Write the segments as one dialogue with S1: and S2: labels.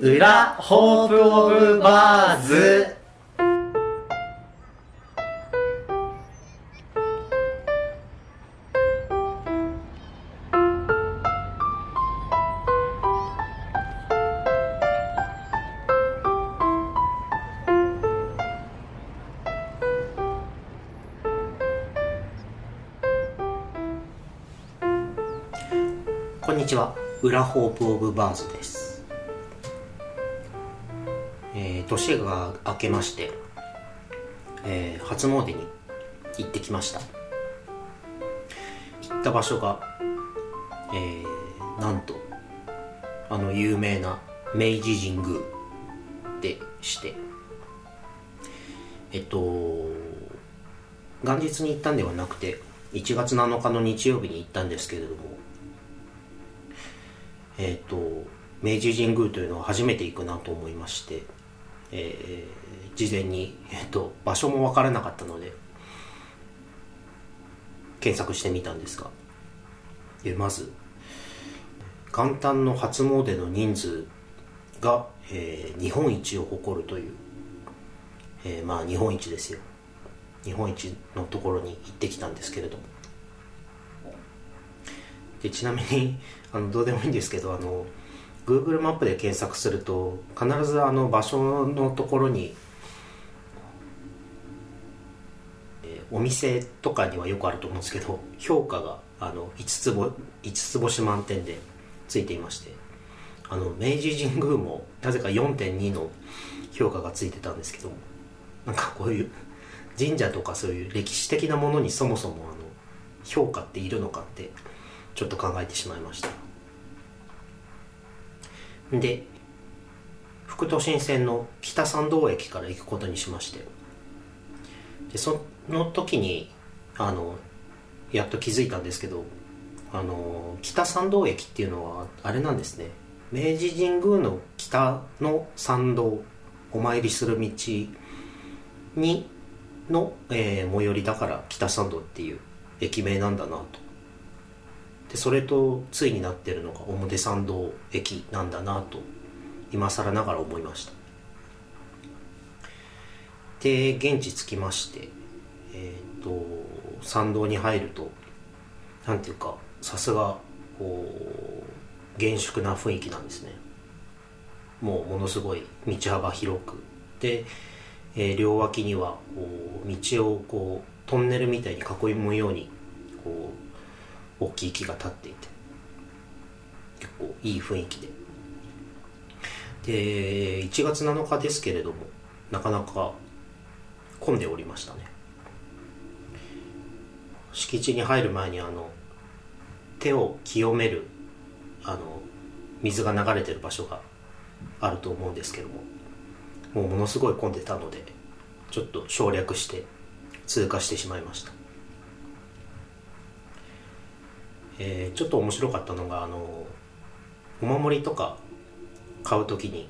S1: 裏ホープオブバーズ。
S2: こんにちは。裏ホープオブバーズです。えー年が明けまして、えー初詣に行ってきました。行った場所がえーなんとあの有名な明治神宮でしてえっと元日に行ったんではなくて1月7日の日曜日に行ったんですけれどもえっ、と明治神宮というのは初めて行くなと思いまして、えー事前に、えー、と場所も分からなかったので検索してみたんですが。でまず元旦の初詣の人数が、えー日本一を誇るという、えーまあ日本一ですよ。日本一のところに行ってきたんですけれども。でちなみにあのどうでもいいんですけどあの Google マップで検索すると必ずあの場所のところに、えお店とかにはよくあると思うんですけど評価があの5つぼ5つ星満点でついていましてあの明治神宮もなぜか4.2の評価がついてたんですけどなんかこういう神社とかそういう歴史的なものにそもそもあの評価っているのかってちょっと考えてしまいました。で副都心線の北参道駅から行くことにしまして。でその時にあのやっと気づいたんですけどあの北参道駅っていうのはあれなんですね。明治神宮の北の参道お参りする道にの、えー最寄りだから北参道っていう駅名なんだなと。でそれと対になってるのが表参道駅なんだなと今更ながら思いました。で現地着きましてえっ、と参道に入るとなんていうかさすがこう厳粛な雰囲気なんですね。もうものすごい道幅広く。で、えー両脇にはこう道をこうトンネルみたいに囲むようにこう大きい木が立っていて結構いい雰囲気で。で1月7日ですけれどもなかなか混んでおりましたね。敷地に入る前にあの手を清めるあの水が流れてる場所があると思うんですけどももうものすごい混んでたのでちょっと省略して通過してしまいました。えーちょっと面白かったのがあのお守りとか買う時に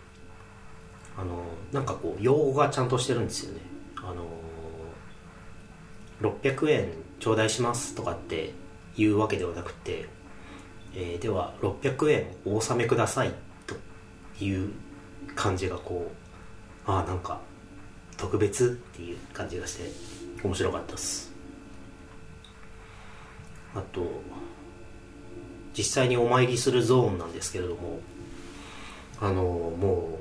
S2: あのなんかこう用語がちゃんとしてるんですよね。あの600円頂戴しますとかっていうわけではなくて、えーでは600円お納めくださいという感じがこうああなんか特別っていう感じがして面白かったです。あと実際にお参りするゾーンなんですけれどもあのも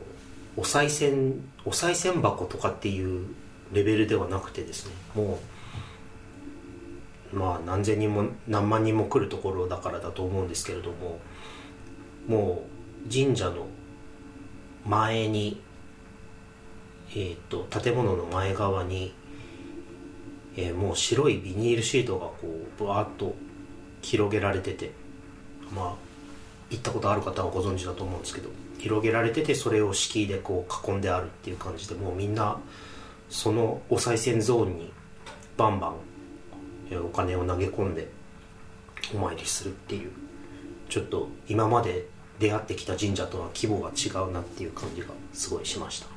S2: うお賽銭お賽銭箱とかっていうレベルではなくてですねもうまあ何千人も何万人も来るところだからだと思うんですけれどももう神社の前にえー、と建物の前側に、えーもう白いビニールシートがこうぶわっと広げられててまあ行ったことある方はご存知だと思うんですけど広げられててそれを敷居でこう囲んであるっていう感じでもうみんなそのお賽銭ゾーンにバンバンお金を投げ込んでお参りするっていうちょっと今まで出会ってきた神社とは規模が違うなっていう感じがすごいしました。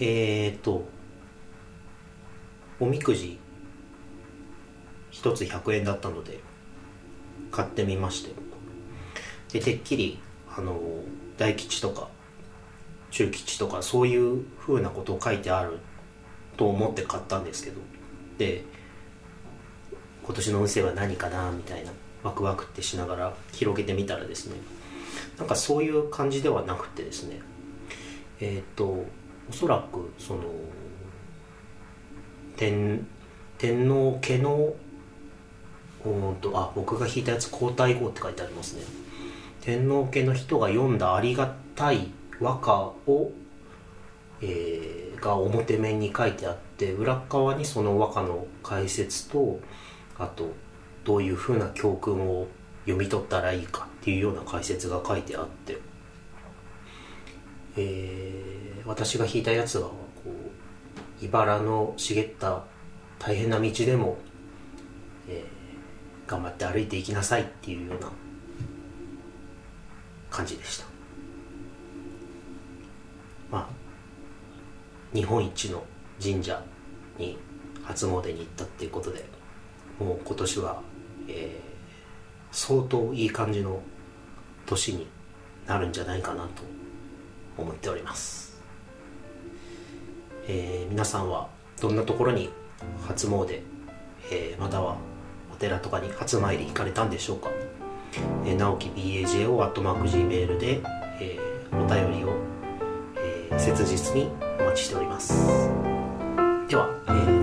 S2: えーとおみくじ一つ100円だったので買ってみまして。でてっきりあの大吉とか中吉とかそういうふうなことを書いてあると思って買ったんですけど。で今年の運勢は何かなみたいなワクワクってしながら広げてみたらですねなんかそういう感じではなくてですねえっ、とおそらくその天天皇家のうんとあ僕が引いたやつ皇太后って書いてありますね。天皇家の人が読んだありがたい和歌を、えーが表面に書いてあって裏側にその和歌の解説とあとどういうふうな教訓を読み取ったらいいかっていうような解説が書いてあって、えー私が引いたやつはこう茨の茂った大変な道でも、えー頑張って歩いていきなさいっていうような感じでした。まあ日本一の神社に初詣に行ったっていうことでもう今年は、えー相当いい感じの年になるんじゃないかなと思っております、えー皆さんはどんなところに初詣、えーまたは寺とかに初参り行かれたんでしょうか、えー、直樹 BAJO アットマーク Gmail で、えーお便りを、えー切実にお待ちしております。では、えー